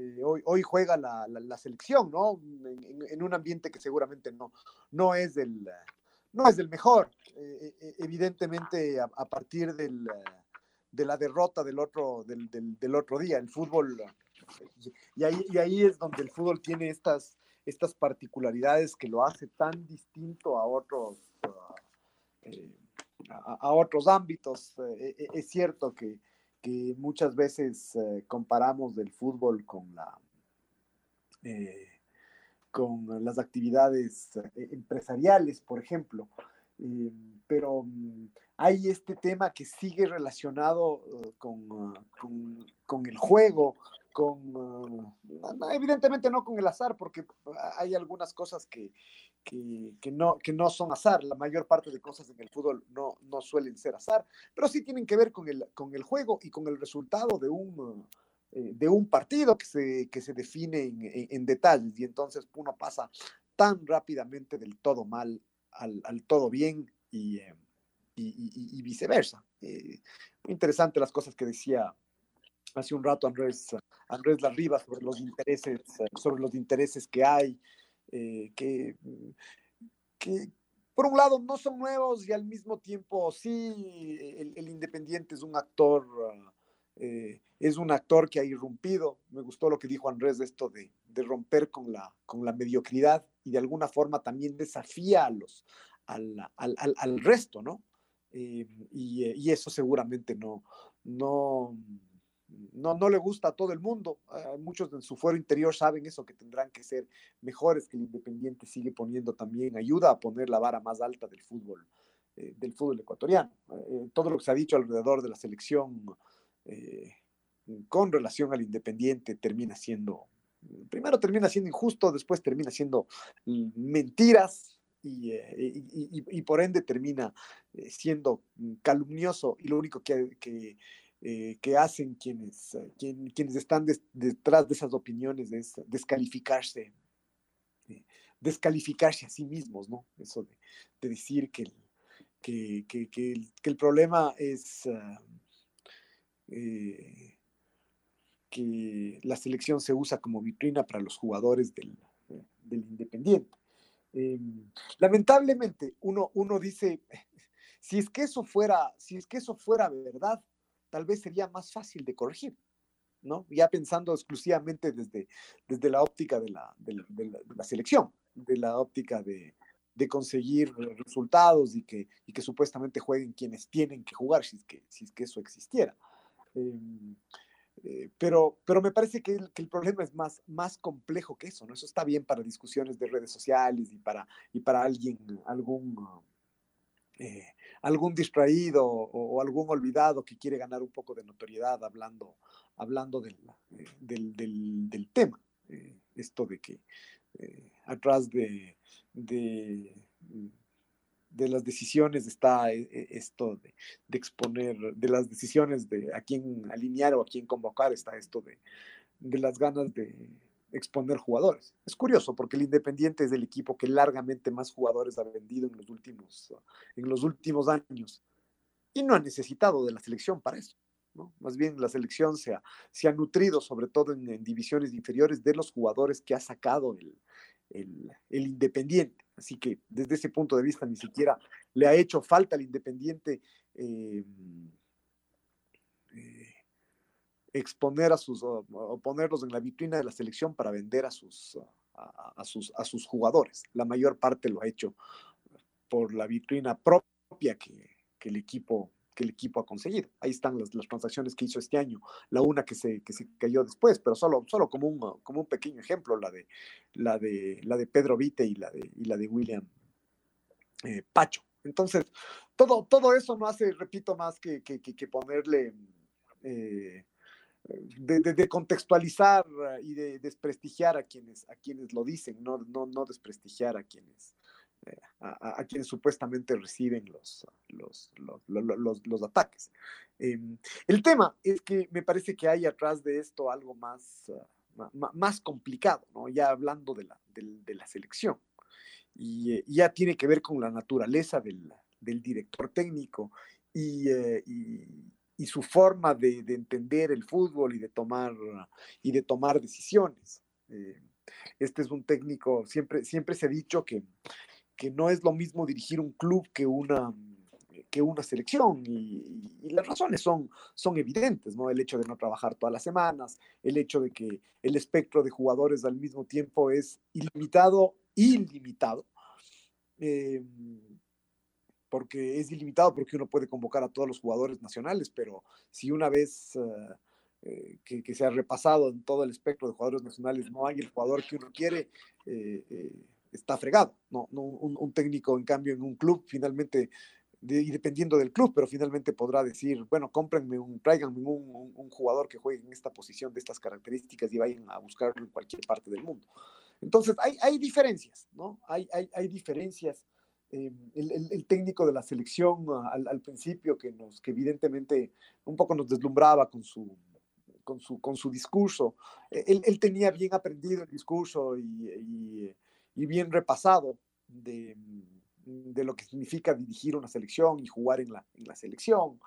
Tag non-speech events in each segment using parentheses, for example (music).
Eh, hoy, juega la, selección, ¿no? En, un ambiente que seguramente no, no, es, del, no es del mejor. Eh, evidentemente, a, partir del de la derrota del otro, del, del, otro día. El fútbol, y ahí, y ahí es donde el fútbol tiene estas, estas particularidades que lo hace tan distinto a otros, eh, a, otros ámbitos. Eh, es cierto que, que muchas veces eh, comparamos el fútbol con la... con las actividades empresariales, por ejemplo, pero mm, hay este tema que sigue relacionado uh, uh, con, con, el juego, con, uh, evidentemente no con el azar, porque hay algunas cosas que, que, no, que no son azar, la mayor parte de cosas en el fútbol no, no suelen ser azar, pero sí tienen que ver con el, con el juego y con el resultado de un, eh, de un partido que se, que se define en, en, detalles y entonces uno pasa tan rápidamente del todo mal al, al todo bien y... Eh, y, viceversa. Eh, muy interesante las cosas que decía hace un rato Andrés, Andrés Larriba sobre los intereses, sobre los intereses que hay, eh, que, que por un lado no son nuevos y al mismo tiempo sí, el, Independiente es un actor, eh, es un actor que ha irrumpido. Me gustó lo que dijo Andrés de esto de, de romper con la, con la mediocridad y de alguna forma también desafía a los, al, al, al resto, ¿no? Eh, eh, y, eso seguramente no, no, no, no, le gusta a todo el mundo. muchos en su fuero interior saben eso, que tendrán que ser mejores, que el Independiente sigue poniendo también, ayuda a poner la vara más alta del fútbol, eh, del fútbol ecuatoriano. todo lo que se ha dicho alrededor de la selección con relación al Independiente termina siendo, primero termina siendo injusto, después termina siendo mm, mentiras, eh, y, por ende termina eh, siendo calumnioso y lo único que, que, eh, hacen quienes, quienes están detrás de esas opiniones es descalificarse, descalificarse a sí mismos, ¿no? Eso de, decir que, que, que, el, problema es... Ah, que la selección se usa como vitrina para los jugadores del, del Independiente. Em, lamentablemente, uno, uno dice, (laughs) si es que eso fuera, si es que eso fuera verdad, tal vez sería más fácil de corregir, ¿no? Ya pensando exclusivamente desde, desde la óptica de la, de la, selección, de la óptica de, conseguir resultados y que, y que supuestamente jueguen quienes tienen que jugar, si es que, si es que eso existiera. Em, eh, pero, pero me parece que el, que el, problema es más, más complejo que eso, ¿no? Eso está bien para discusiones de redes sociales y para, y para alguien, algún, eh, algún distraído o, algún olvidado que quiere ganar un poco de notoriedad hablando, hablando del, eh, del, tema. esto de que atrás de, de de las decisiones está eh, eh, esto de, exponer, de las decisiones de a quién alinear o a quién convocar, está esto de, de las ganas de exponer jugadores. Es curioso porque el Independiente es el equipo que largamente más jugadores ha vendido en los últimos, en los últimos años y no ha necesitado de la selección para eso. ¿no? Más bien la selección se ha, se ha nutrido, sobre todo en, divisiones inferiores, de los jugadores que ha sacado el, el, Independiente. Así que desde ese punto de vista ni siquiera le ha hecho falta al Independiente eh, exponer a sus, o ponerlos en la vitrina de la selección para vender a sus, a, sus, a sus jugadores. La mayor parte lo ha hecho por la vitrina propia que, que el equipo que el equipo ha conseguido. Ahí están las, las, transacciones que hizo este año, la una que se, que se cayó después, pero solo, solo como, un, como un pequeño ejemplo, la de, la de, la de Pedro Vite y la de, y la de William eh, Pacho. Entonces, todo, todo eso no hace, repito, más que, que, que ponerle, eh, de, de, contextualizar y de desprestigiar a quienes, a quienes lo dicen, no, no, no desprestigiar a quienes, eh, a, quienes supuestamente reciben los, los, los, los ataques. Em, el tema es que me parece que hay atrás de esto algo más, uh, más complicado, ¿no? ya hablando de la, de, la selección. Y, eh, ya tiene que ver con la naturaleza del, del director técnico y, eh, y, y, su forma de, de, entender el fútbol y de tomar, y de tomar decisiones. Eh, este es un técnico, siempre, siempre se ha dicho que, que no es lo mismo dirigir un club que una, que una selección y, y, las razones son, son evidentes, ¿no? El hecho de no trabajar todas las semanas, el hecho de que el espectro de jugadores al mismo tiempo es ilimitado, ilimitado, eh, porque es ilimitado porque uno puede convocar a todos los jugadores nacionales, pero si una vez uh, eh, que, que, se ha repasado en todo el espectro de jugadores nacionales no hay el jugador que uno quiere, eh, eh, está fregado. No, no un, un, técnico, en cambio, en un club, finalmente, de, y dependiendo del club, pero finalmente podrá decir, bueno, cómprenme un, tráiganme un, un, un, jugador que juegue en esta posición, de estas características, y vayan a buscarlo en cualquier parte del mundo. Entonces, hay, hay diferencias, ¿no? Hay, hay, hay diferencias. Eh, el, el, el, técnico de la selección al, al, principio, que, nos, que evidentemente un poco nos deslumbraba con su, con su, con su discurso, él, él tenía bien aprendido el discurso y, y y bien repasado de, de, lo que significa dirigir una selección y jugar en la, en la selección,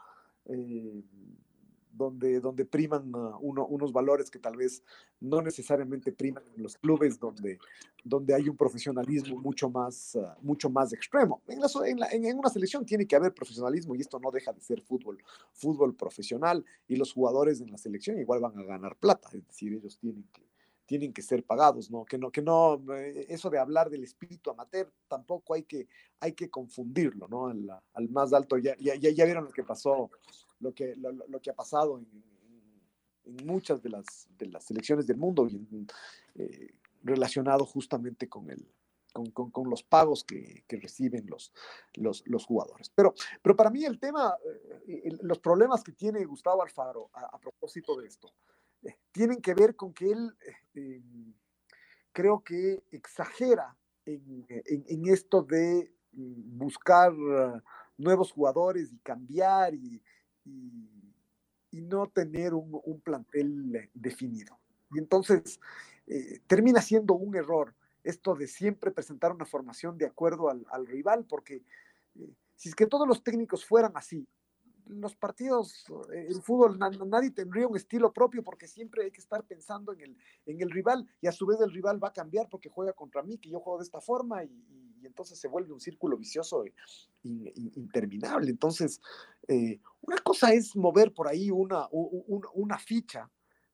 eh, donde, donde priman uh, uno, unos valores que tal vez no necesariamente priman en los clubes donde, donde hay un profesionalismo mucho más, uh, mucho más extremo. En, la, en, la, en, una selección tiene que haber profesionalismo y esto no deja de ser fútbol, fútbol profesional y los jugadores en la selección igual van a ganar plata, es decir, ellos tienen que tienen que ser pagados, ¿no? Que no, que no, eh, eso de hablar del espíritu amateur tampoco hay que, hay que confundirlo, ¿no? Al, al más alto, ya, ya, ya, vieron lo que pasó, lo que, lo, lo que ha pasado en, en, muchas de las, de las selecciones del mundo eh, relacionado justamente con el, con, con, los pagos que, que reciben los, los, los, jugadores. Pero, pero para mí el tema, eh, los problemas que tiene Gustavo Alfaro a, a propósito de esto, tienen que ver con que él eh, creo que exagera en, en, en, esto de buscar nuevos jugadores y cambiar y, y, no tener un, plantel definido. Y entonces eh, termina siendo un error esto de siempre presentar una formación de acuerdo al, al rival, porque eh, si es que todos los técnicos fueran así, los partidos, eh, el fútbol, nadie tendría un estilo propio porque siempre hay que estar pensando en el, en el rival y a su vez el rival va a cambiar porque juega contra mí, que yo juego de esta forma y entonces se vuelve un círculo vicioso e, interminable. Entonces, eh, una cosa es mover por ahí una, una, ficha,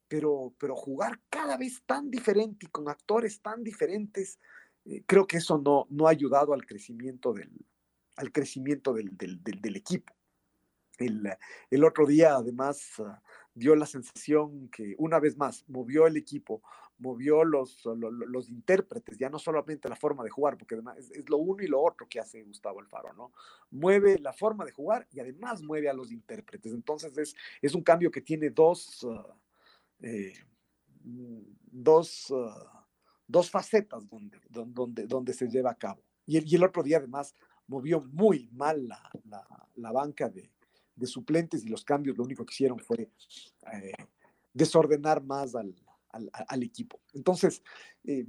pero, pero jugar cada vez tan diferente y con actores tan diferentes, eh, creo que eso no, no ha ayudado al crecimiento del, al crecimiento del, del, equipo. El, el, otro día, además, uh, dio la sensación que una vez más movió el equipo, movió los, los, los, intérpretes, ya no solamente la forma de jugar, porque además es, lo uno y lo otro que hace Gustavo Alfaro, ¿no? Mueve la forma de jugar y además mueve a los intérpretes. Entonces es, es un cambio que tiene dos, uh, eh, dos, uh, dos facetas donde, donde, donde se lleva a cabo. Y el, y el otro día además movió muy mal la, la, la banca de, de suplentes y los cambios lo único que hicieron fue eh, desordenar más al, al, equipo. Entonces, eh,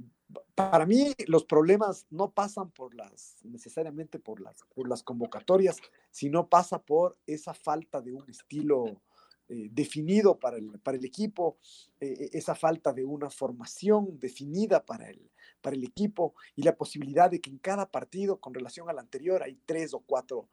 para mí los problemas no pasan por las, necesariamente por las, por las convocatorias, sino pasa por esa falta de un estilo eh, definido para el, para el equipo, eh, esa falta de una formación definida para el, para el equipo y la posibilidad de que en cada partido con relación al anterior hay tres o cuatro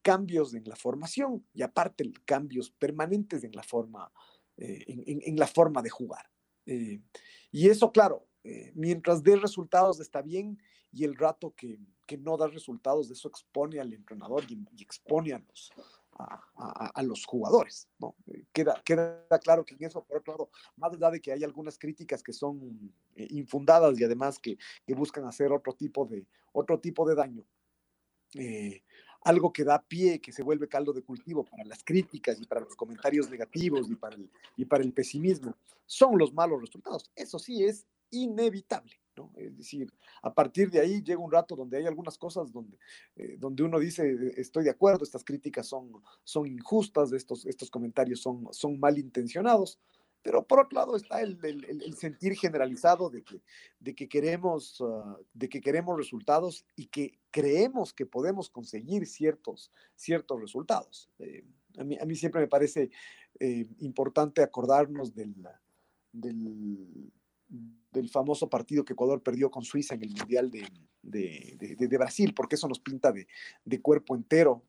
cambios en la formación y aparte cambios permanentes en la forma en, la forma de jugar. Y eso, claro, mientras dé resultados está bien y el rato que, no da resultados, eso expone al entrenador y, expone a los, a, los jugadores. ¿no? Queda, queda claro que en eso, por otro lado, más allá de que hay algunas críticas que son infundadas y además que, que buscan hacer otro tipo de, otro tipo de daño, eh, algo que da pie, que se vuelve caldo de cultivo para las críticas y para los comentarios negativos y para el, y para el pesimismo, son los malos resultados. Eso sí es inevitable. ¿no? Es decir, a partir de ahí llega un rato donde hay algunas cosas donde, eh, donde uno dice, estoy de acuerdo, estas críticas son, son injustas, estos, estos comentarios son, son malintencionados, pero por otro lado está el, sentir generalizado de que, queremos, ah, de que queremos resultados y que creemos que podemos conseguir ciertos, ciertos resultados. Eh, a, mí, a, mí, siempre me parece eh, importante acordarnos del, del, famoso partido que Ecuador perdió con Suiza en el Mundial de, de, Brasil, porque eso nos pinta de, cuerpo entero.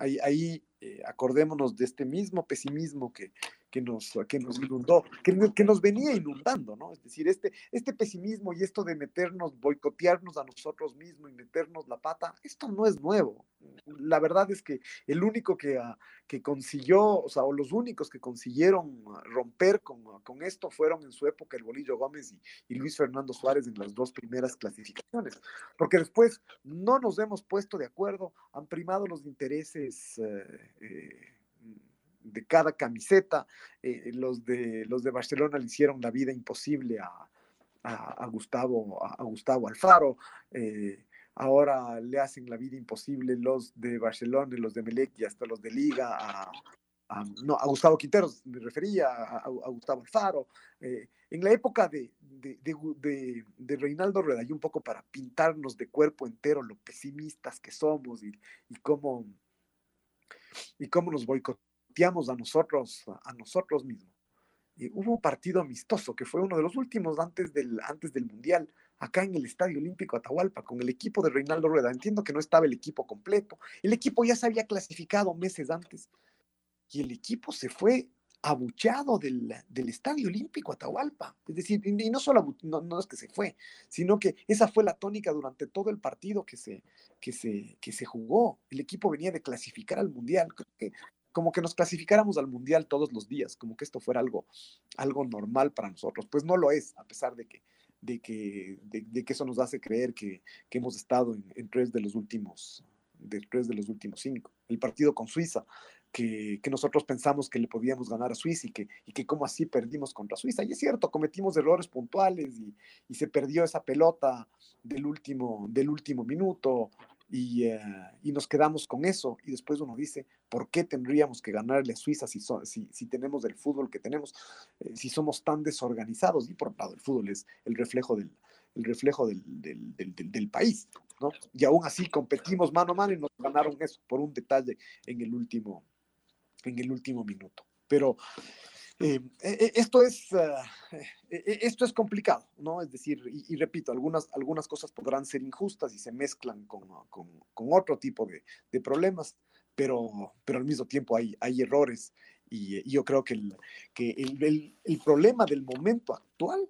Ahí, ahí eh, acordémonos de este mismo pesimismo que, que nos, que nos inundó, que, que, nos venía inundando, ¿no? Es decir, este, este pesimismo y esto de meternos, boicotearnos a nosotros mismos y meternos la pata, esto no es nuevo. La verdad es que el único que, uh, que consiguió, o sea, o los únicos que consiguieron ah, romper con, con, esto fueron en su época el Bolillo Gómez y, y, Luis Fernando Suárez en las dos primeras clasificaciones, porque después no nos hemos puesto de acuerdo, han primado los intereses. Eh, eh, de cada camiseta. Eh, los, de, los de Barcelona le hicieron la vida imposible a, a, Gustavo, a, Gustavo Alfaro. Eh, ahora le hacen la vida imposible los de Barcelona, los de Melec y hasta los de Liga a, no, a Gustavo Quinteros, me refería a, Gustavo Alfaro. Eh, en la época de, de, de, Reinaldo Rueda, un poco para pintarnos de cuerpo entero lo pesimistas que somos y, y cómo, y cómo nos a nosotros, a nosotros mismos. Y hubo un partido amistoso que fue uno de los últimos antes del, antes del Mundial, acá en el Estadio Olímpico Atahualpa, con el equipo de Reinaldo Rueda. Entiendo que no estaba el equipo completo. El equipo ya se había clasificado meses antes. Y el equipo se fue abuchado del, del Estadio Olímpico Atahualpa. Es decir, y no solo no, no, es que se fue, sino que esa fue la tónica durante todo el partido que se, que se, que se jugó. El equipo venía de clasificar al Mundial. Creo que como que nos clasificáramos al mundial todos los días, como que esto fuera algo, algo normal para nosotros. Pues no lo es, a pesar de que, de que, de, que eso nos hace creer que, que hemos estado en, en, tres de los últimos, de tres de los últimos cinco. El partido con Suiza, que, que, nosotros pensamos que le podíamos ganar a Suiza y que, y que como así perdimos contra Suiza. Y es cierto, cometimos errores puntuales y, y se perdió esa pelota del último, del último minuto. Eh, y, nos quedamos con eso. Y después uno dice, ¿por qué tendríamos que ganarle a Suiza si, si, si tenemos el fútbol que tenemos, eh, si somos tan desorganizados? Y por otro lado, el fútbol es el reflejo del, el reflejo del, del, del, del, país, ¿no? Y aún así competimos mano a mano y nos ganaron eso por un detalle en el último, en el último minuto. Pero eh, e, e, esto, es, e, esto es complicado, ¿no? Es decir, y, repito, algunas, algunas cosas podrán ser injustas y se mezclan con, con, con otro tipo de, de, problemas, pero, pero al mismo tiempo hay, hay errores y, yo creo que, el, que el, el, problema del momento actual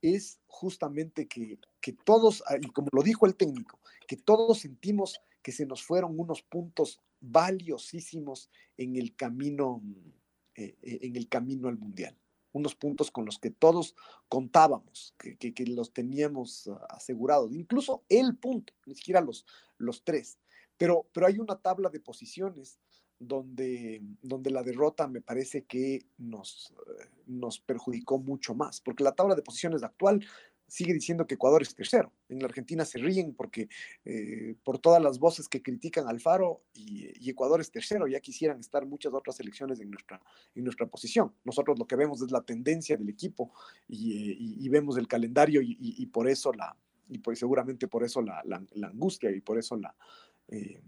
es justamente que, que todos, ah, y como lo dijo el técnico, que todos sentimos que se nos fueron unos puntos valiosísimos en el camino eh, eh, en el camino al Mundial. Unos puntos con los que todos contábamos, que, que, los teníamos ah, asegurados, incluso el punto, ni siquiera los, los tres. Pero, pero hay una tabla de posiciones donde, donde la derrota me parece que nos, eh, nos perjudicó mucho más, porque la tabla de posiciones actual sigue diciendo que Ecuador es tercero. En la Argentina se ríen porque eh, por todas las voces que critican al Faro y, Ecuador es tercero, ya quisieran estar muchas otras selecciones en nuestra, en nuestra posición. Nosotros lo que vemos es la tendencia del equipo y, vemos el calendario y, por eso la, y pues seguramente por eso la, angustia y por eso la, eh,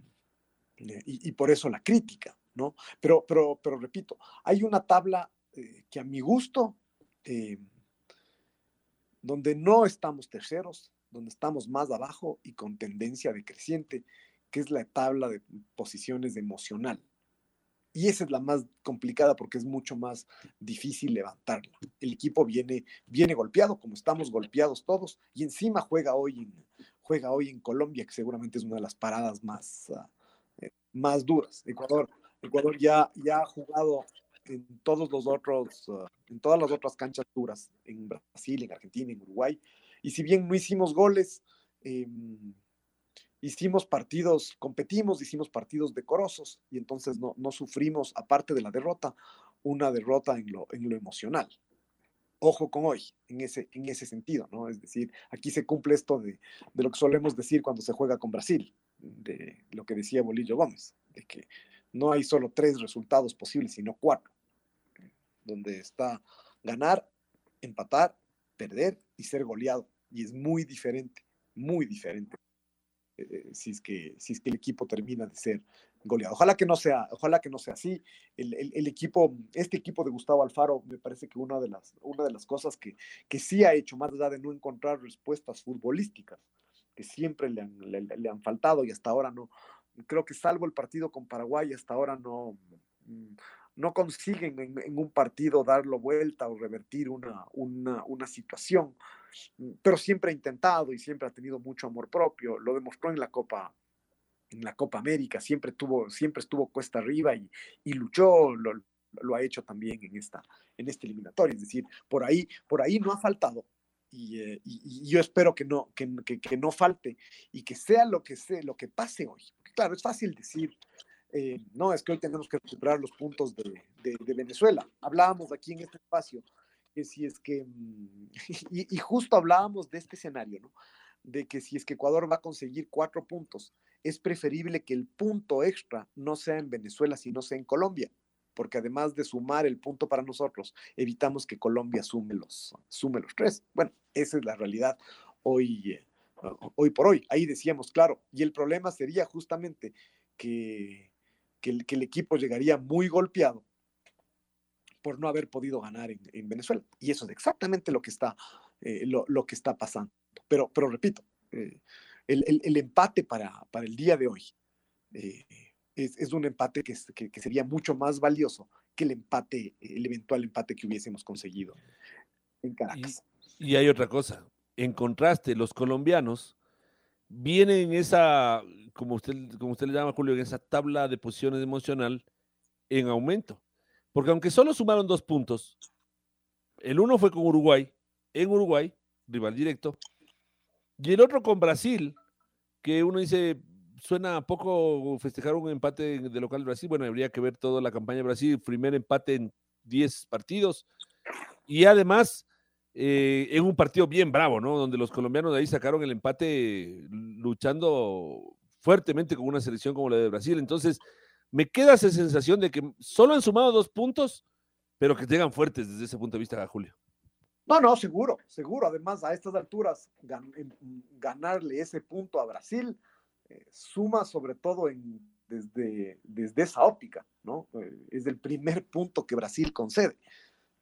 y, por eso la crítica, ¿no? Pero, pero, pero repito, hay una tabla eh, que a mi gusto donde no estamos terceros, donde estamos más abajo y con tendencia decreciente, que es la tabla de posiciones emocional. y esa es la más complicada porque es mucho más difícil levantarla. El equipo viene, viene golpeado, como estamos golpeados todos, y encima juega hoy en, juega hoy en Colombia, que seguramente es una de las paradas más, ah, eh, más duras. Ecuador, Ecuador ya, ya ha jugado en todos los otros, ah, en todas las otras canchas duras, en Brasil, en Argentina, en Uruguay. Y si bien no hicimos goles, em, hicimos partidos, competimos, hicimos partidos decorosos y entonces no, no sufrimos, aparte de la derrota, una derrota en lo, en lo emocional. Ojo con hoy, en ese, en ese sentido, ¿no? Es decir, aquí se cumple esto de, de lo que solemos decir cuando se juega con Brasil, de lo que decía Bolillo Gómez, de que no hay solo tres resultados posibles, sino cuatro, donde está ganar, empatar, perder y ser goleado. Y es muy diferente, muy diferente eh, si, es que, si es que el equipo termina de ser goleado. Ojalá que no sea, ojalá que no sea así. El, el, equipo, este equipo de Gustavo Alfaro, me parece que una de las, una de las cosas que, que sí ha hecho, más allá de no encontrar respuestas futbolísticas, que siempre le han, le, le han faltado y hasta ahora no, creo que salvo el partido con Paraguay, hasta ahora no, mm, no consiguen en, un partido darlo vuelta o revertir una, una, una, situación, mm, pero siempre ha intentado y siempre ha tenido mucho amor propio, lo demostró en la Copa en la Copa América, siempre, tuvo, siempre estuvo cuesta arriba y, y luchó, lo, ha hecho también en esta, en este eliminatorio, es decir, por ahí, por ahí no ha faltado, y, eh, yo espero que no, que, que, no falte y que sea lo que sea, lo que pase hoy. Claro, es fácil decir, eh, no, es que hoy tenemos que recuperar los puntos de, de, Venezuela. Hablábamos aquí en este espacio que si es que, mm, (laughs) y, y, justo hablábamos de este escenario, ¿no? De que si es que Ecuador va a conseguir cuatro puntos, es preferible que el punto extra no sea en Venezuela, sino sea en Colombia, porque además de sumar el punto para nosotros, evitamos que Colombia sume los, sume los tres. Bueno, esa es la realidad hoy, eh, hoy por hoy. Ahí decíamos, claro, y el problema sería justamente que que el, que el equipo llegaría muy golpeado por no haber podido ganar en, en Venezuela. Y eso es exactamente lo que está, eh, lo, lo, que está pasando. Pero, pero repito, eh, el, el, el, empate para, para, el día de hoy eh, es, es, un empate que, que, que, sería mucho más valioso que el empate, el eventual empate que hubiésemos conseguido en Caracas. Y, y hay otra cosa. En contraste, los colombianos vienen en esa como usted, como usted le llama, Julio, en esa tabla de posiciones emocional en aumento. Porque aunque solo sumaron dos puntos, el uno fue con Uruguay, en Uruguay, rival directo, y el otro con Brasil, que uno dice, suena poco festejar un empate de local Brasil. Bueno, habría que ver toda la campaña de Brasil, primer empate en 10 partidos. Y además, eh, en un partido bien bravo, ¿no? Donde los colombianos de ahí sacaron el empate luchando fuertemente con una selección como la de Brasil. Entonces, me queda esa sensación de que solo han sumado dos puntos, pero que llegan fuertes desde ese punto de vista, Julio. No, no, seguro, seguro. Además, a estas alturas, gan ganarle ese punto a Brasil eh, suma sobre todo desde, desde esa óptica, ¿no? Eh, es el primer punto que Brasil concede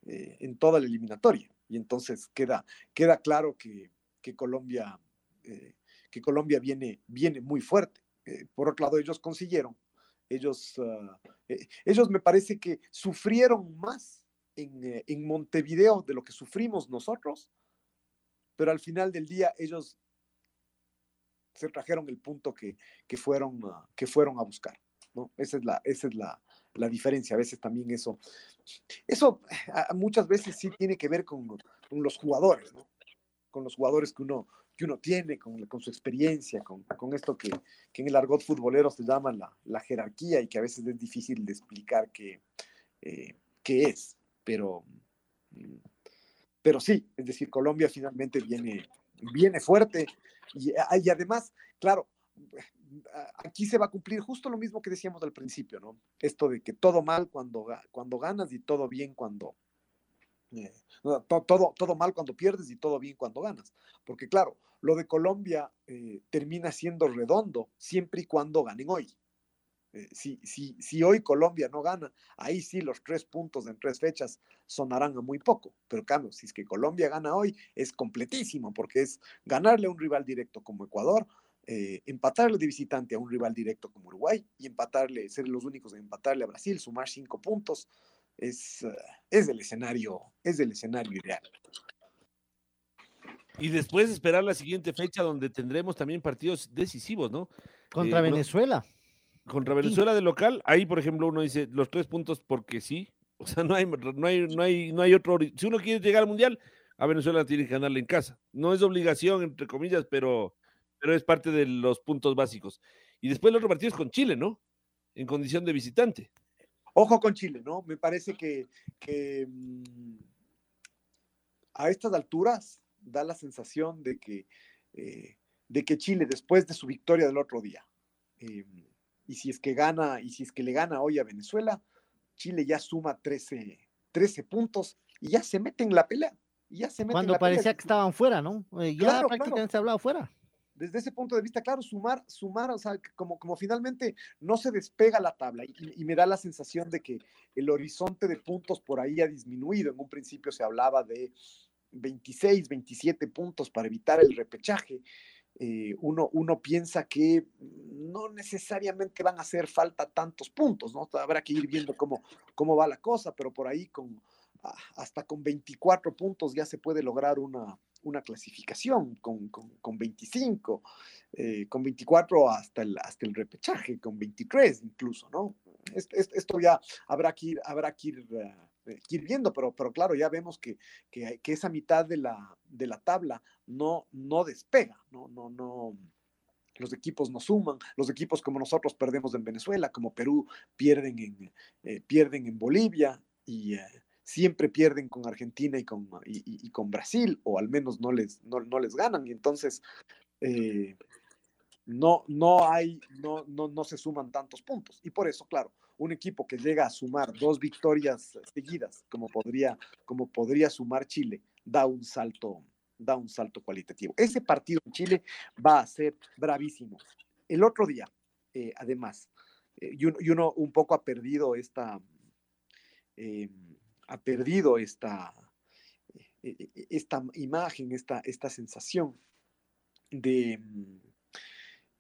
en toda la eliminatoria. Y entonces queda, queda claro que, que Colombia eh, que Colombia viene, viene muy fuerte. Eh, por otro lado, ellos consiguieron, ellos, uh, eh, ellos me parece que sufrieron más en, en, Montevideo de lo que sufrimos nosotros, pero al final del día ellos se trajeron el punto que, que fueron, uh, que fueron a buscar. ¿no? Esa es, la, esa es la, la diferencia. A veces también eso, eso muchas veces sí tiene que ver con, los jugadores, con los jugadores que uno, que uno tiene, con, con su experiencia, con, con esto que, que, en el argot futbolero se llama la, la, jerarquía y que a veces es difícil de explicar qué, eh, es. Pero, mm, pero sí, es decir, Colombia finalmente viene, viene fuerte y, ah, y además, claro, aquí se va a cumplir justo lo mismo que decíamos al principio, ¿no? Esto de que todo mal cuando, cuando ganas y todo bien cuando, eh, todo, todo mal cuando pierdes y todo bien cuando ganas. Porque claro, lo de Colombia eh, termina siendo redondo siempre y cuando ganen hoy. Eh, si, si, si, hoy Colombia no gana, ahí sí los tres puntos en tres fechas sonarán a muy poco. Pero claro, si es que Colombia gana hoy, es completísimo, porque es ganarle a un rival directo como Ecuador, eh, empatarle de visitante a un rival directo como Uruguay y empatarle, ser los únicos en empatarle a Brasil, sumar cinco puntos, es, eh, es el escenario, es el escenario ideal. Y después esperar la siguiente fecha donde tendremos también partidos decisivos, ¿no? Contra Eh, Venezuela. Contra Venezuela de local, ahí por ejemplo uno dice los tres puntos porque sí. (laughs) O sea, no hay, no hay, no hay, no hay otro. Si uno quiere llegar al mundial, a Venezuela tiene que ganarle en casa. No es obligación, entre comillas, pero, pero es parte de los puntos básicos. Y después el otro partido es con Chile, ¿no? En condición de visitante. Ojo con Chile, ¿no? Me parece que, que, mm, a estas alturas da la sensación de que, eh, de que Chile, después de su victoria del otro día, eh, y si es que gana, y si es que le gana hoy a Venezuela, Chile ya suma 13, 13 puntos y ya se mete en la pelea. y Ya se mete en Cuando la pelea. parecía que estaban fuera, ¿no? Eh, ya Claro, prácticamente claro. se hablaba fuera. Desde ese punto de vista, claro, sumar, sumar, o sea, como, como finalmente no se despega la tabla y, y me da la sensación de que el horizonte de puntos por ahí ha disminuido. En un principio se hablaba de 26, 27 puntos para evitar el repechaje. Eh, uno, uno piensa que no necesariamente van a hacer falta tantos puntos, ¿no? Habrá que ir viendo cómo, cómo va la cosa, pero por ahí con, ah, hasta con 24 puntos ya se puede lograr una, una clasificación con, con, con 25, eh, con 24 hasta el, hasta el repechaje, con 23 incluso, ¿no? Es- es- Esto ya habrá que ir, habrá eh, que ir viendo, pero, pero claro, ya vemos que, que, que esa mitad de la, de la tabla no, no despega, no, no, no. Los equipos no suman, los equipos como nosotros perdemos en Venezuela, como Perú pierden en, eh, pierden en Bolivia y, siempre pierden con Argentina y con, y, y- con Brasil, o al menos no les, no, no les ganan. Y entonces eh, no, no hay, no, no, no se suman tantos puntos. Y por eso, claro, un equipo que llega a sumar dos victorias seguidas, como podría, como podría sumar Chile, da un salto, da un salto cualitativo. Ese partido en Chile va a ser bravísimo. El otro día, eh, además, eh, y, uno, y uno un poco ha perdido esta, eh, ha perdido esta, eh, eh, esta imagen, esta, esta sensación de, mm,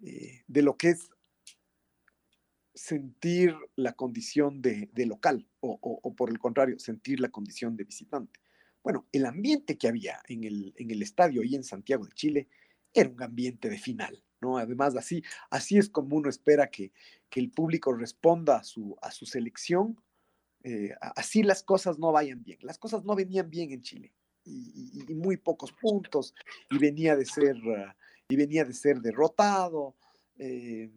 eh, de lo que es sentir la condición de, de local o, o- por el contrario, sentir la condición de visitante. Bueno, el ambiente que había en el, en el estadio y en Santiago de Chile era un ambiente de final, ¿no? Además, así, así es como uno espera que, que el público responda su, a su selección. Eh, así las cosas no vayan bien. Las cosas no venían bien en Chile y muy pocos puntos y venía de ser, ah, y venía de ser derrotado. eh,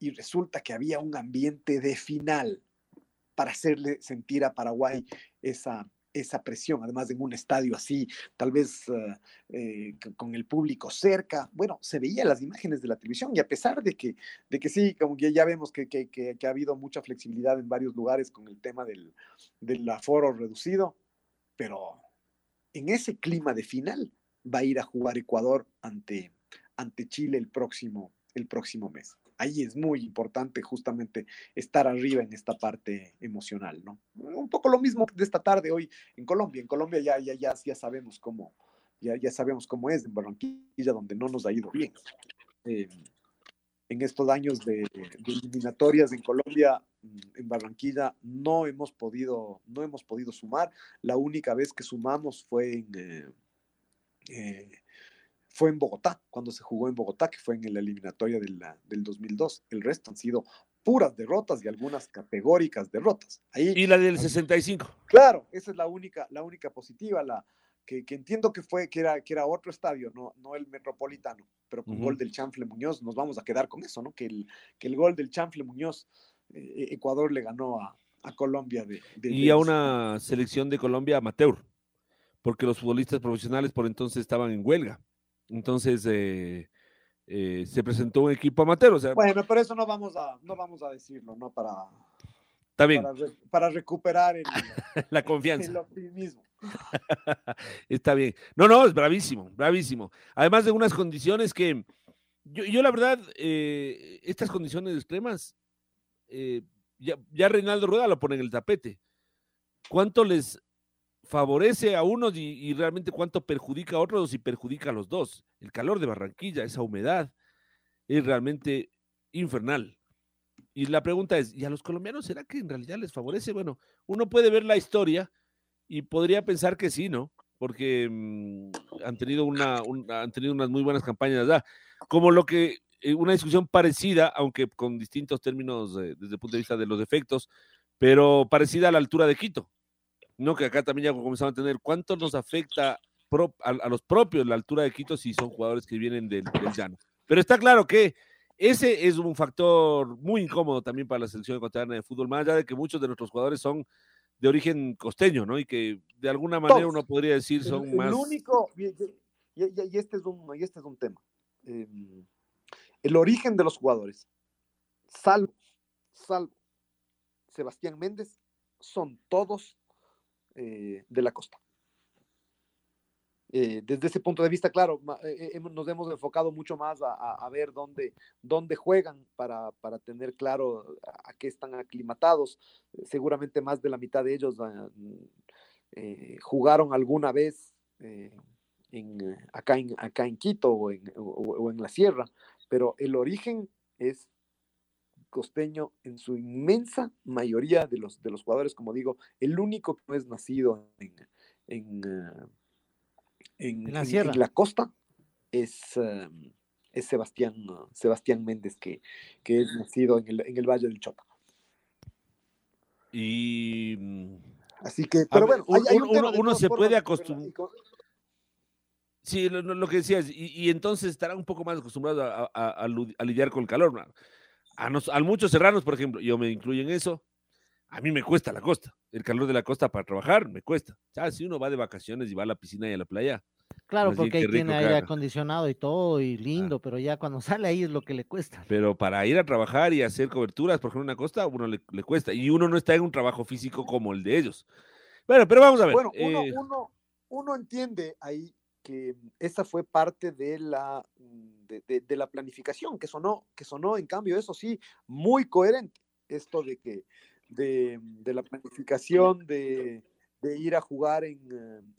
y resulta que había un ambiente de final para hacerle sentir a Paraguay esa, esa presión, además en un estadio así, tal vez uh, eh, con el público cerca. Bueno, se veían las imágenes de la televisión y a pesar de que, de que sí, como que ya vemos que, que, que, que ha habido mucha flexibilidad en varios lugares con el tema del, del aforo reducido, pero en ese clima de final va a ir a jugar Ecuador ante, ante Chile el próximo, el próximo mes ahí es muy importante justamente estar arriba en esta parte emocional, ¿no? Un poco lo mismo de esta tarde hoy en Colombia. En Colombia ya, ya, ya, ya sabemos cómo, ya, ya sabemos cómo es en Barranquilla, donde no nos ha ido bien. Eh, en estos años de, de, eliminatorias en Colombia, en Barranquilla, no hemos podido, no hemos podido sumar. La única vez que sumamos fue en eh, eh, fue en Bogotá, cuando se jugó en Bogotá, que fue en la eliminatoria de la, del 2002. El resto han sido puras derrotas y algunas categóricas derrotas. Ahí, y la del 65. Claro, esa es la única, la única positiva, la que, que entiendo que fue que era, que era otro estadio, no, no el metropolitano, pero con uh -huh. gol del Chanfle Muñoz nos vamos a quedar con eso, ¿no? Que el, que el gol del Chanfle Muñoz, eh, Ecuador le ganó a, a Colombia de, de, y a una selección de Colombia amateur, porque los futbolistas profesionales por entonces estaban en huelga. Entonces eh, eh, se presentó un equipo amateur. O sea, bueno, pero eso no vamos a, no vamos a decirlo, ¿no? Para, está bien. para, re, para recuperar el, (laughs) la confianza. El optimismo. (laughs) está bien. No, no, es bravísimo, bravísimo. Además de unas condiciones que yo, yo la verdad, eh, estas condiciones extremas, eh, ya, ya Reinaldo Rueda lo pone en el tapete. ¿Cuánto les favorece a unos y, realmente cuánto perjudica a otros y perjudica a los dos. El calor de Barranquilla, esa humedad, es realmente infernal. Y la pregunta es, ¿y a los colombianos será que en realidad les favorece? Bueno, uno puede ver la historia y podría pensar que sí, ¿no? Porque mm, han, tenido una, han tenido unas muy buenas campañas. Como lo que, eh, una discusión parecida, aunque con distintos términos desde el punto de vista de los efectos, pero parecida a la altura de Quito. No, que acá también ya comenzamos a tener cuánto nos afecta a, los propios la altura de Quito si son jugadores que vienen del, llano. Pero está claro que ese es un factor muy incómodo también para la selección ecuatoriana de fútbol, más allá de que muchos de nuestros jugadores son de origen costeño, ¿no? Y que de alguna manera uno podría decir son más. El único, y, este, es un, este es un tema. Em, el origen de los jugadores, salvo, salvo Sebastián Méndez, son todos eh, de la costa. Eh, desde ese punto de vista, claro, eh, nos hemos enfocado mucho más a, ver dónde, dónde juegan para, tener claro a, qué están aclimatados. Seguramente más de la mitad de ellos ah, jugaron alguna vez en, acá, en, acá en Quito o en la sierra, pero el origen es costeño en su inmensa mayoría de los, de los jugadores, como digo, el único que no es nacido en, en, eh, la, costa es, em, es Sebastián, Sebastián Méndez, que, que es nacido en el, en el Valle del Chota. Y. Mm, Así que, pero bueno, uno, se puede acostumbrar. Sí, lo, que decías, y, entonces estará un poco más acostumbrado a, a lidiar con el calor. ¿no? A, muchos serranos, por ejemplo, yo me incluyo en eso, a mí me cuesta la costa. El calor de la costa para trabajar me cuesta. sea, Si uno va de vacaciones y va a la piscina y a la playa. Claro, porque ahí tiene aire acondicionado y todo y lindo, pero ya cuando (laughs) sale ahí es lo que le cuesta. Pero para ir a trabajar y hacer coberturas, por ejemplo, en una costa, a uno le, cuesta. Y uno no está en un trabajo físico como el de ellos. Bueno, pero vamos a ver. Bueno, uno, eh, uno, uno entiende ahí que esa fue parte de la, mm, de, la planificación, que sonó, que sonó, en cambio, eso sí, muy coherente, esto de que, de, la planificación de, ir a jugar en,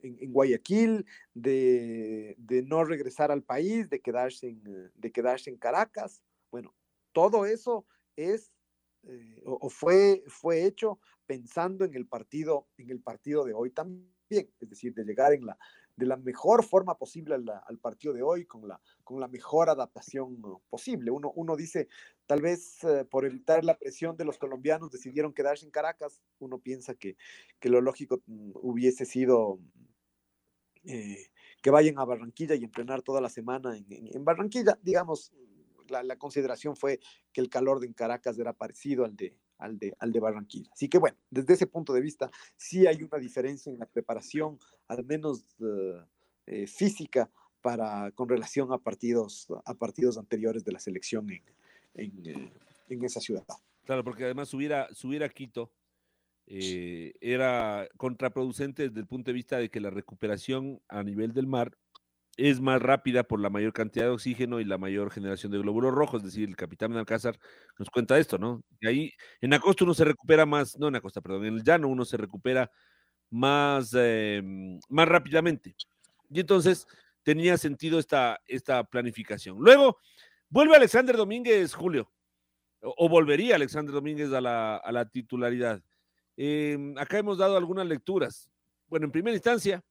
eh, Guayaquil, de, no regresar al país, de quedarse en, eh, de quedarse en Caracas. Bueno, todo eso es eh, o, fue, fue hecho pensando en el partido, en el partido de hoy también, es decir, de llegar en la, de la mejor forma posible al, partido de hoy, con la, con la mejor adaptación posible. Uno, uno dice, tal vez eh, por evitar la presión de los colombianos decidieron quedarse en Caracas, uno piensa que, lo lógico mm, hubiese sido eh, que vayan a Barranquilla y entrenar toda la semana en, Barranquilla. Digamos, la, la, consideración fue que el calor de en Caracas era parecido al de, al de, al de Barranquilla. Así que bueno, desde ese punto de vista sí hay una diferencia en la preparación, al menos eh, eh, física, para, con relación a partidos, a partidos anteriores de la selección en, en, eh, esa ciudad. Claro, porque además subir a Quito era contraproducente desde el punto de vista de que la recuperación a nivel del mar es más rápida por la mayor cantidad de oxígeno y la mayor generación de glóbulos rojos, es decir, el capitán Alcázar nos cuenta esto, ¿no? Y ahí en la costa uno se recupera más, no en la costa, perdón, en el llano uno se recupera más, eh, más rápidamente. Y entonces tenía sentido esta, esta planificación. Luego, vuelve Alexander Domínguez, Julio, o, volvería Alexander Domínguez a la, a la titularidad. Em, acá hemos dado algunas lecturas. Bueno, en primera instancia,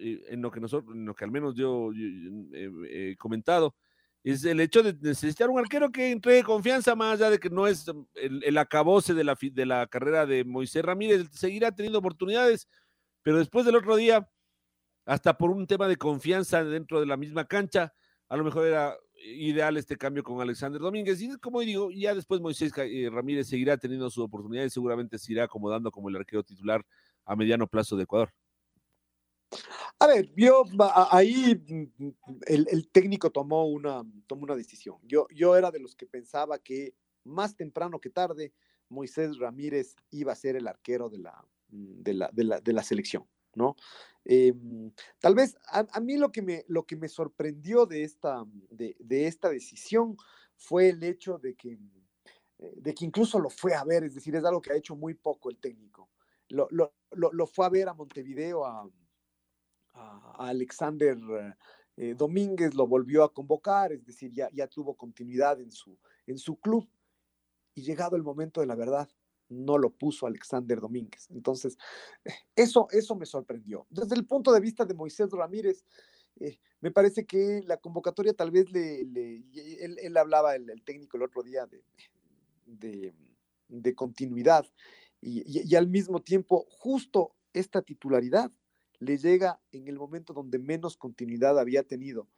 en lo que nosotros, en lo que al menos yo, he comentado, es el hecho de necesitar un arquero que entregue confianza, más allá de que no es el, el acabose de la, de la carrera de Moisés Ramírez, seguirá teniendo oportunidades, pero después del otro día, hasta por un tema de confianza dentro de la misma cancha, a lo mejor era ideal este cambio con Alexander Domínguez. Y como digo, ya después Moisés eh, Ramírez seguirá teniendo sus oportunidades, seguramente se irá acomodando como el arquero titular a mediano plazo de Ecuador. A ver, yo ahí mm, mm, el, técnico tomó una, tomó una decisión. Yo, yo era de los que pensaba que más temprano que tarde Moisés Ramírez iba a ser el arquero de la, mm, de la, de la, de la selección, ¿no? Em, tal vez a, mí lo que me, lo que me sorprendió de esta, de, de esta decisión fue el hecho de que, eh, de que incluso lo fue a ver, es decir, es algo que ha hecho muy poco el técnico lo, lo, fue a ver a Montevideo a, Alexander eh, Domínguez, lo volvió a convocar, es decir, ya, ya tuvo continuidad en su, en su club. Y llegado el momento de la verdad, no lo puso Alexander Domínguez. Entonces, eso, eso me sorprendió. Desde el punto de vista de Moisés Ramírez, eh, me parece que la convocatoria tal vez le, él, hablaba, el, técnico el otro día de, de, continuidad y, al mismo tiempo justo esta titularidad le llega en el momento donde menos continuidad había tenido,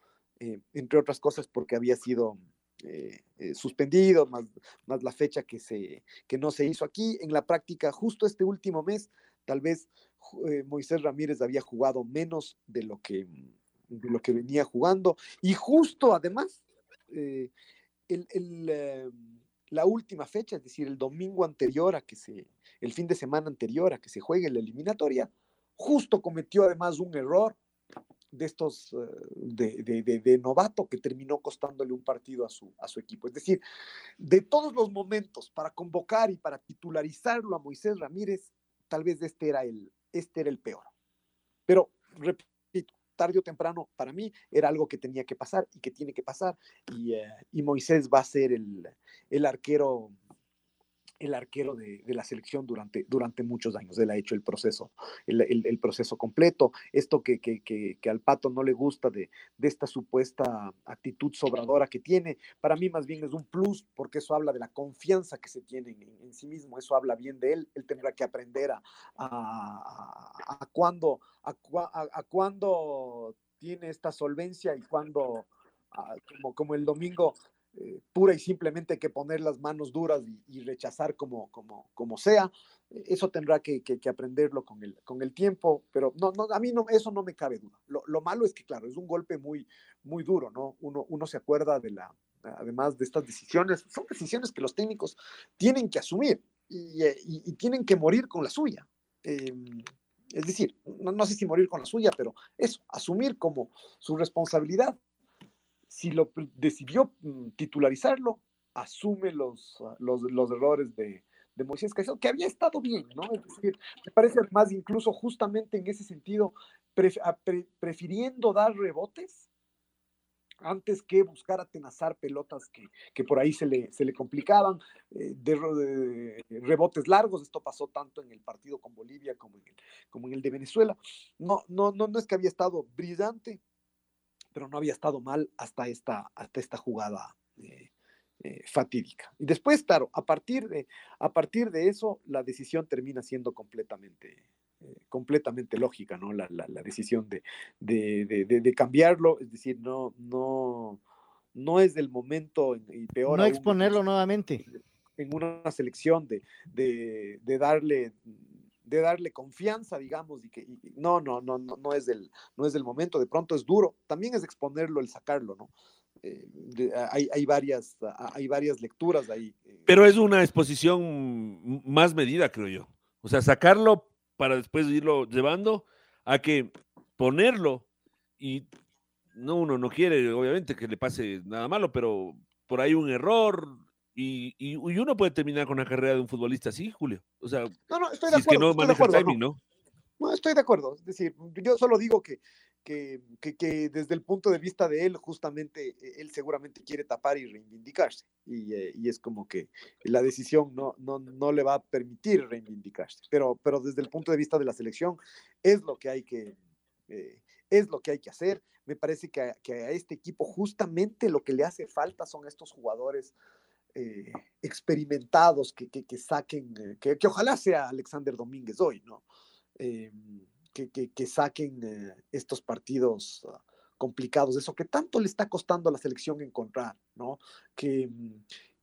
eh, entre otras cosas porque había sido eh, suspendido, más, más, la fecha que, se, que no se hizo aquí. En la práctica, justo este último mes, tal vez Moisés Ramírez había jugado menos de lo que lo que venía jugando. Y justo además, eh, eh, la última fecha, es decir, el domingo anterior a que se, el fin de semana anterior a que se juegue la eliminatoria, justo cometió además un error de estos eh, de, novato que terminó costándole un partido a su, a su equipo. Es decir, de todos los momentos para convocar y para titularizarlo a Moisés Ramírez, tal vez este era el, este era el peor. Pero tarde o temprano, para mí, era algo que tenía que pasar y que tiene que pasar. Y, eh, Moisés va a ser el, el arquero el arquero de, la selección durante, durante muchos años. Él ha hecho el proceso, el, proceso completo. Esto que, que, al Pato no le gusta de, esta supuesta actitud sobradora que tiene, para mí más bien es un plus, porque eso habla de la confianza que se tiene en, sí mismo, eso habla bien de él. Él tendrá que aprender a, a, a, cuándo, a, cuándo tiene esta solvencia y cuándo, como, como el domingo eh, pura y simplemente que poner las manos duras y, rechazar como, como, como sea. Eso tendrá que, aprenderlo con el, con el tiempo, pero no, no, a mí no, eso no me cabe duda. Lo, lo, malo es que, claro, es un golpe muy, muy duro, ¿no? Uno, uno se acuerda de la, además de estas decisiones, son decisiones que los técnicos tienen que asumir y, eh, tienen que morir con la suya. Em, es decir, no, no sé si morir con la suya, pero eso, asumir como su responsabilidad si lo decidió mm, titularizarlo, asume los, ah, los, los errores de, de Moisés Caicedo, que había estado bien, ¿no? Es decir, me parece además incluso justamente en ese sentido, prefiriendo dar rebotes antes que buscar atenazar pelotas que, que por ahí se le, se le complicaban, eh, de, rebotes largos, esto pasó tanto en el partido con Bolivia como en el, como en el de Venezuela. No, no, no, no es que había estado brillante, pero no había estado mal hasta esta, hasta esta jugada eh, eh, fatídica. Y después, claro, a partir de, a partir de eso, la decisión termina siendo completamente, eh, completamente lógica, ¿no? La, decisión de, de, cambiarlo, es decir, no, no, no es del momento y peor. No exponerlo nuevamente. En una selección de, de darle de darle confianza, digamos, y que no, no, no, no, no es del, no es del momento, de pronto es duro, también es exponerlo el sacarlo, ¿no? Eh, hay, hay, varias, hay varias lecturas ahí. Eh. Pero es una exposición más medida, creo yo. O sea, sacarlo para después irlo llevando a que ponerlo y no, uno no quiere, obviamente, que le pase nada malo, pero por ahí un error, y, y, uno puede terminar con una carrera de un futbolista así, Julio. O sea, no, no, estoy de acuerdo. Es que no maneja el timing, no. ¿no? estoy de acuerdo. Es decir, yo solo digo que, que, que, desde el punto de vista de él, justamente, e, él seguramente quiere tapar y reivindicarse. Y, eh, y es como que la decisión no, no, no, le va a permitir reivindicarse. Pero, pero desde el punto de vista de la selección, es lo que hay que, eh, es lo que, hay que hacer. Me parece que a, que a este equipo justamente lo que le hace falta son estos jugadores eh, experimentados que, que, saquen, eh, que, que, ojalá sea Alexander Domínguez hoy, ¿no? Eh, que, saquen estos partidos ah, complicados, eso que tanto le está costando a la selección encontrar, ¿no? Que,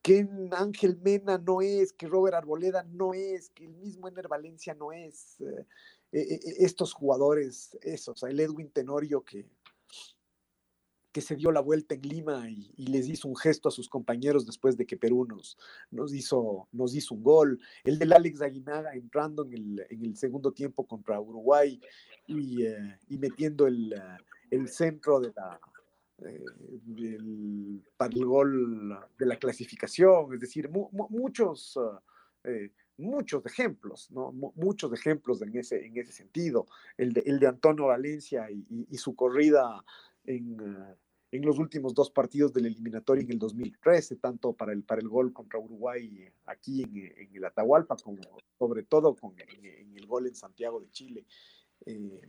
que Ángel Mena no es, que Robert Arboleda no es, que el mismo Ener Valencia no es, estos jugadores, esos, el Edwin Tenorio que, que se dio la vuelta en Lima y, les hizo un gesto a sus compañeros después de que Perú nos, hizo, nos hizo un gol. El del Alex Aguinaga entrando en el, en el segundo tiempo contra Uruguay y, eh, metiendo el, eh, el, centro de la, eh, para el gol de la clasificación. Es decir, muchos, muchos ejemplos, ¿no? muchos ejemplos en ese, en ese sentido. El de, el de Antonio Valencia y, su corrida en, eh, en, los últimos dos partidos del eliminatorio en el 2013, tanto para el, para el gol contra Uruguay aquí en, el Atahualpa, como sobre todo con, en, el gol en Santiago de Chile. Eh,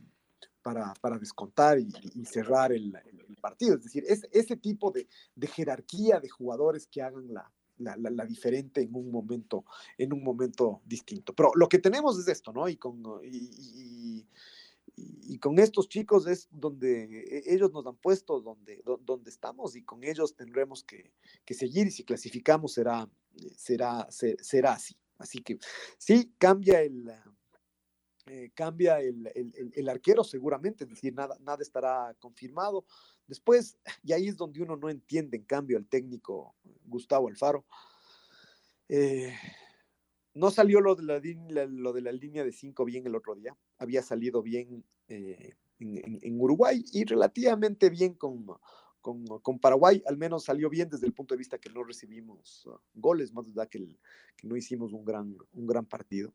para, para, descontar y, cerrar el, partido. Es decir, es, ese tipo de, de jerarquía de jugadores que hagan la, la, diferente en un momento, en un momento distinto. Pero lo que tenemos es esto, ¿no? Y con, y, con estos chicos es donde e, ellos nos han puesto donde, donde estamos y con ellos tendremos que, seguir y si clasificamos será, será, será así. Así que sí, cambia el, eh, cambia el, el, arquero seguramente, es decir, nada, nada estará confirmado. Después, y ahí es donde uno no entiende, en cambio, el técnico Gustavo Alfaro. Eh, no salió lo de la, lo de la línea de cinco bien el otro día. Había salido bien eh, en, Uruguay y relativamente bien con, con, Paraguay. Al menos salió bien desde el punto de vista que no recibimos uh, goles, más allá que, que no hicimos un gran, un gran partido.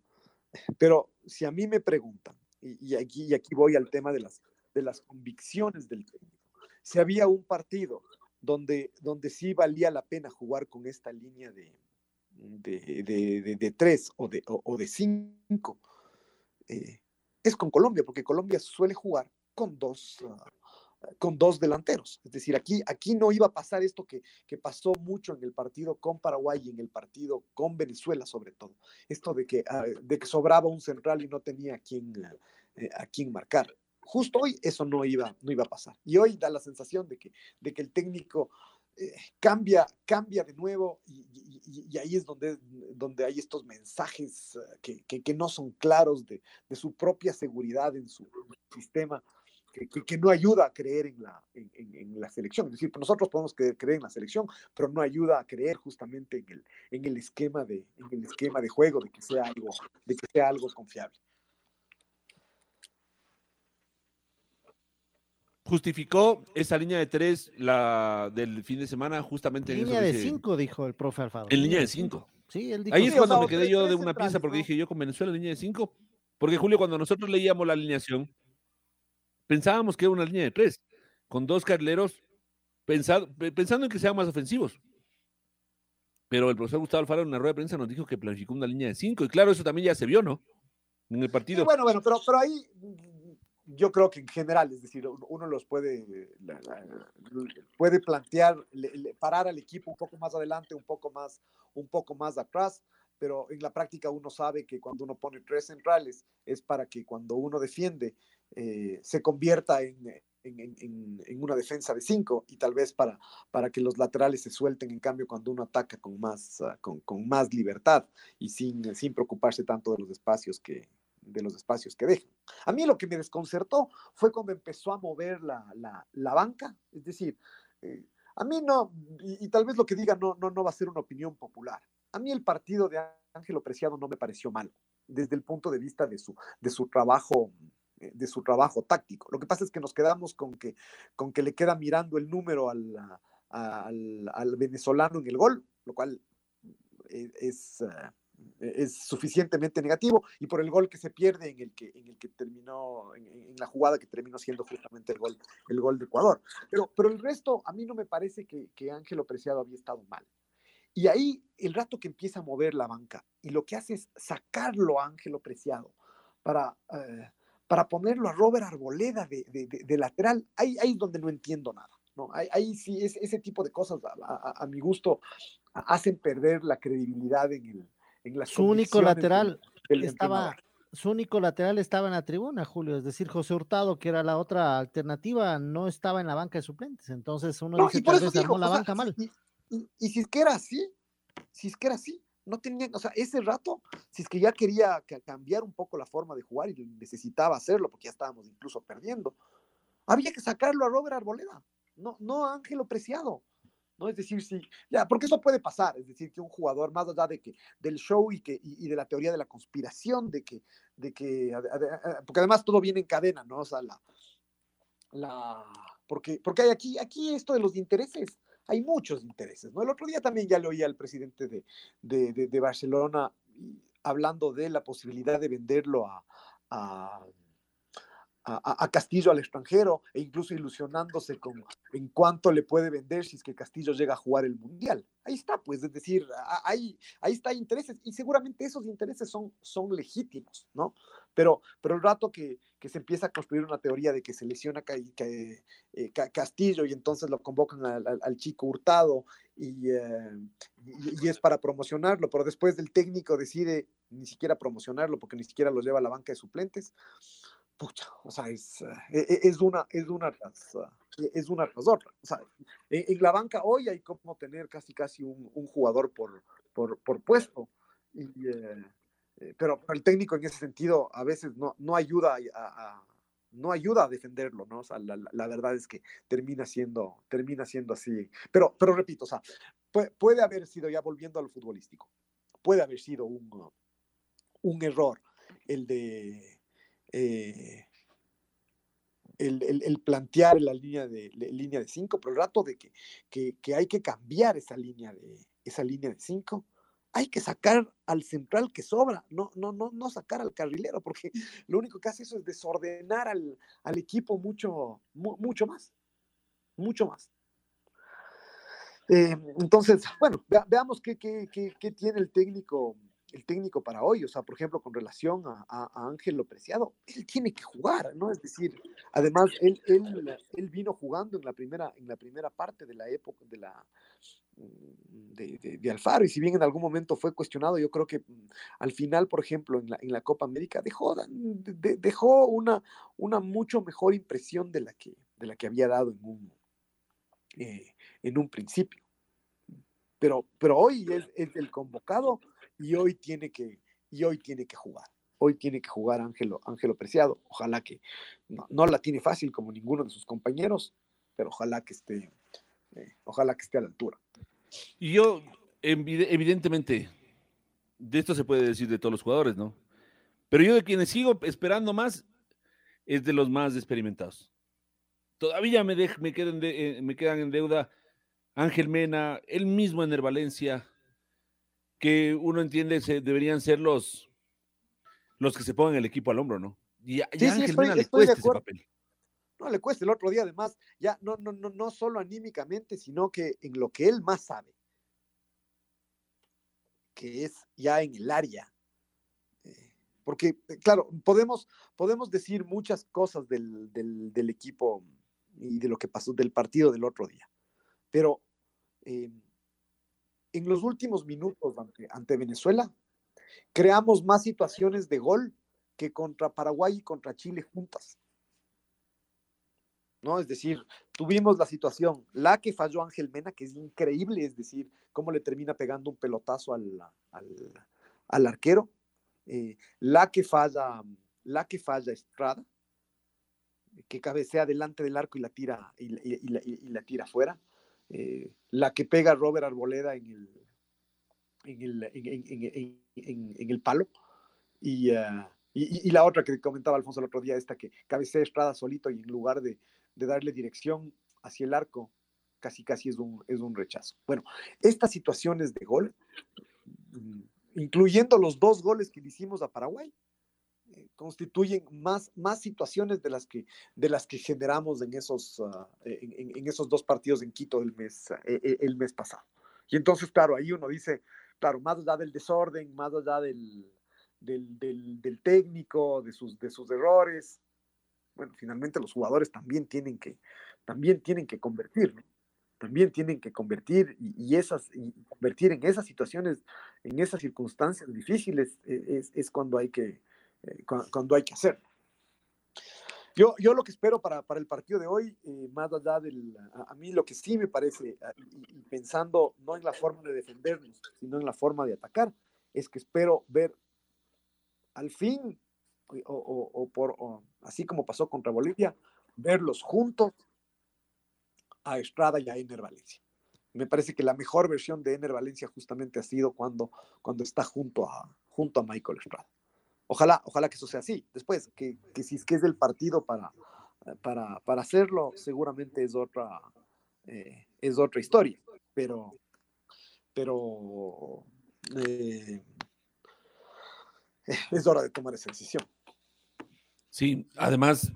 Pero si a mí me preguntan, y, aquí, y aquí voy al tema de las, de las convicciones del técnico si había un partido donde, donde sí valía la pena jugar con esta línea de, de, tres o de, o, de cinco, eh, es con Colombia, porque Colombia suele jugar con dos, ah, con dos delanteros. Es decir, aquí, aquí no iba a pasar esto que, pasó mucho en el partido con Paraguay y en el partido con Venezuela, sobre todo. Esto de que, ah, de que sobraba un central y no tenía a quién, eh, a quién marcar justo hoy eso no iba, no iba a pasar. Y hoy da la sensación de que, de que el técnico eh, cambia, cambia de nuevo y, ahí es donde, donde hay estos mensajes eh, que, que, no son claros de, de, su propia seguridad en su sistema. Que, que, no ayuda a creer en la, en, en, la selección. Es decir, pues nosotros podemos creer, creer, en la selección, pero no ayuda a creer justamente en el, en el, esquema, de, en el esquema de juego, de que sea algo, de que sea algo confiable. Justificó esa línea de tres la del fin de semana justamente en línea de cinco dijo el profe Alfaro. En línea de cinco. sí él dijo ahí es cuando me quedé yo de una pieza porque dije yo con Venezuela línea de cinco porque Julio cuando nosotros leíamos la alineación pensábamos que era una línea de tres con dos carleros pensando, pensando en que sean más ofensivos. Pero el profesor Gustavo Alfaro en una rueda de prensa nos dijo que planificó una línea de cinco y claro eso también ya se vio no en el partido. Bueno bueno pero pero ahí yo creo que en general, es decir, uno los puede, puede plantear, parar al equipo un poco más adelante, un poco más, un poco más atrás, pero en la práctica uno sabe que cuando uno pone tres centrales es para que cuando uno defiende eh, se convierta en, en, en, una defensa de cinco y tal vez para, para que los laterales se suelten en cambio cuando uno ataca con más, ah, con, con, más libertad y sin, sin preocuparse tanto de los espacios que, de los espacios que dejan. A mí lo que me desconcertó fue cuando empezó a mover la, la, banca, es decir, eh, a mí no, y, tal vez lo que diga no, no, no va a ser una opinión popular. A mí el partido de Ángelo Preciado no me pareció malo, desde el punto de vista de su, de su trabajo eh, de su trabajo táctico. Lo que pasa es que nos quedamos con que, con que le queda mirando el número al, al, al venezolano en el gol, lo cual eh, es, es suficientemente negativo y por el gol que se pierde en el que, en el que terminó, en, la jugada que terminó siendo justamente el gol, el gol de Ecuador. Pero, pero el resto, a mí no me parece que, que Ángelo Preciado había estado mal. Y ahí, el rato que empieza a mover la banca y lo que hace es sacarlo a Ángelo Preciado para, eh, para ponerlo a Robert Arboleda de, de, lateral, ahí, ahí, es donde no entiendo nada. ¿no? Ahí, sí, es, ese tipo de cosas, a, a mi gusto, hacen perder la credibilidad en el, su único lateral estaba su único lateral estaba en la tribuna, Julio, es decir, José Hurtado, que era la otra alternativa, no estaba en la banca de suplentes. Entonces uno dice, tal vez armó la banca mal. Y, si es que era así, si es que era así, no tenía, o sea, ese rato, si es que ya quería cambiar un poco la forma de jugar y necesitaba hacerlo porque ya estábamos incluso perdiendo, había que sacarlo a Robert Arboleda, no, no a Ángelo Preciado. ¿No? Es decir, sí, ya, porque eso puede pasar, es decir, que un jugador, más allá de que, del show y, que, y, de la teoría de la conspiración, de que, de que, porque además todo viene en cadena, ¿no? O sea, la, la, porque, porque hay aquí, aquí esto de los intereses, hay muchos intereses, ¿no? El otro día también ya le oí al presidente de, de, de, Barcelona hablando de la posibilidad de venderlo a, a, Castillo al extranjero e incluso ilusionándose con en cuánto le puede vender si es que Castillo llega a jugar el Mundial. Ahí está, pues, es decir, ahí, ahí está intereses y seguramente esos intereses son, son legítimos, ¿no? Pero, pero el rato que, que se empieza a construir una teoría de que se lesiona eh, Castillo y entonces lo convocan al, chico Hurtado eh, y, y, es para promocionarlo, pero después del técnico decide ni siquiera promocionarlo porque ni siquiera lo lleva a la banca de suplentes pucha, o sea, es, eh, e, e, es una, es una e, es una tras otra. O sea, en, la banca hoy hay como tener casi casi un, jugador por, por, por puesto. Y, eh, eh, pero el técnico en ese sentido a veces no, no ayuda a, no ayuda a defenderlo, ¿no? O sea, la, la, verdad es que termina siendo, termina siendo así. Pero, pero repito, o sea, puede, puede haber sido, ya volviendo a lo futbolístico, puede haber sido un, un error el de eh, el, plantear la línea de, línea de cinco, pero el rato de que, que, hay que cambiar esa línea de esa línea de cinco, hay que sacar al central que sobra, no, no, no, no sacar al carrilero, porque lo único que hace eso es desordenar al, al equipo mucho, mucho más, mucho más. Eh, entonces, bueno, veamos qué, qué, qué tiene el técnico el técnico para hoy, o sea, por ejemplo, con relación a, Ángel Lopreciado, él tiene que jugar, ¿no? Es decir, además, él, él, vino jugando en la, primera, en la primera parte de la época de la mm, de, Alfaro, y si bien en algún momento fue cuestionado, yo creo que mm, al final, por ejemplo, en la, en la Copa América dejó, dejó una, una mucho mejor impresión de la que, de la que había dado en un, eh, en un principio. Pero, pero hoy es, es el convocado y hoy tiene que, y hoy tiene que jugar. Hoy tiene que jugar Ángelo, Ángelo Preciado. Ojalá que no, la tiene fácil como ninguno de sus compañeros, pero ojalá que esté, eh, ojalá que esté a la altura. Y yo, evidentemente, de esto se puede decir de todos los jugadores, ¿no? Pero yo de quienes sigo esperando más es de los más experimentados. Todavía me, me, quedan, eh, me quedan en deuda Ángel Mena, él mismo en el Valencia, que uno entiende se, deberían ser los, los que se pongan el equipo al hombro, ¿no? Y, a Ángel Mena le cuesta ese papel. No le cuesta el otro día, además, ya no, no, no, no solo anímicamente, sino que en lo que él más sabe, que es ya en el área. Eh, porque, eh, claro, podemos, podemos decir muchas cosas del, del, del, equipo y de lo que pasó del partido del otro día, pero eh, en los últimos minutos ante, Venezuela, creamos más situaciones de gol que contra Paraguay y contra Chile juntas. ¿No? Es decir, tuvimos la situación, la que falló Ángel Mena, que es increíble, es decir, cómo le termina pegando un pelotazo al, al, arquero, eh, la que falla, la que falla Estrada, que cabecea delante del arco y la tira, y, y la tira afuera. Eh, la que pega Robert Arboleda en el, en el, en, el palo. Ah, y, la otra que comentaba Alfonso el otro día, esta que cabecea Estrada solito y en lugar de, de, darle dirección hacia el arco, casi casi es un, es un rechazo. Bueno, estas situaciones de gol, mm, incluyendo los dos goles que le hicimos a Paraguay, constituyen más, más situaciones de las que, de las que generamos en esos, ah, en, esos dos partidos en Quito el mes, e, e, el mes pasado. Y entonces, claro, ahí uno dice, claro, más allá del desorden, más allá del, del, del, técnico, de sus, de sus errores, bueno, finalmente los jugadores también tienen que, también tienen que convertir, también tienen que convertir y, esas, y convertir en esas situaciones, en esas circunstancias difíciles, e, es, es cuando hay que, eh, cuando, hay que hacerlo. Yo, yo lo que espero para, para el partido de hoy, eh, más allá del, a, mí lo que sí me parece, y, pensando no en la forma de defendernos, sino en la forma de atacar, es que espero ver al fin, o, o, por, así como pasó contra Bolivia, verlos juntos a Estrada y a Ener Valencia. Me parece que la mejor versión de Ener Valencia justamente ha sido cuando, cuando está junto a, junto a Michael Estrada. Ojalá, ojalá que eso sea así. Después, que, que si es que es del partido para, para, para hacerlo, seguramente es otra, eh, es otra historia. Pero, pero, eh, (laughs) es hora de tomar esa decisión. Sí, además,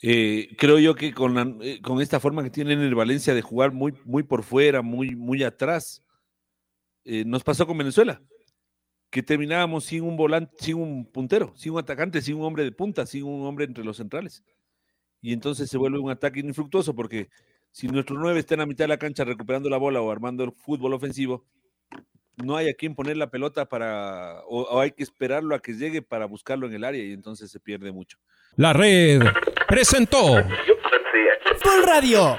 eh, creo yo que con, eh, con, esta forma que tienen el Valencia de jugar muy, muy por fuera, muy, muy atrás, nos pasó con Venezuela, que terminábamos sin un volante, sin un puntero, sin un atacante, sin un hombre de punta, sin un hombre entre los centrales. Y entonces se vuelve un ataque infructuoso porque si nuestro nueve está en la mitad de la cancha recuperando la bola o armando el fútbol ofensivo, no hay a quien poner la pelota para, o, hay que esperarlo a que llegue para buscarlo en el área y entonces se pierde mucho. La red presentó Full Radio.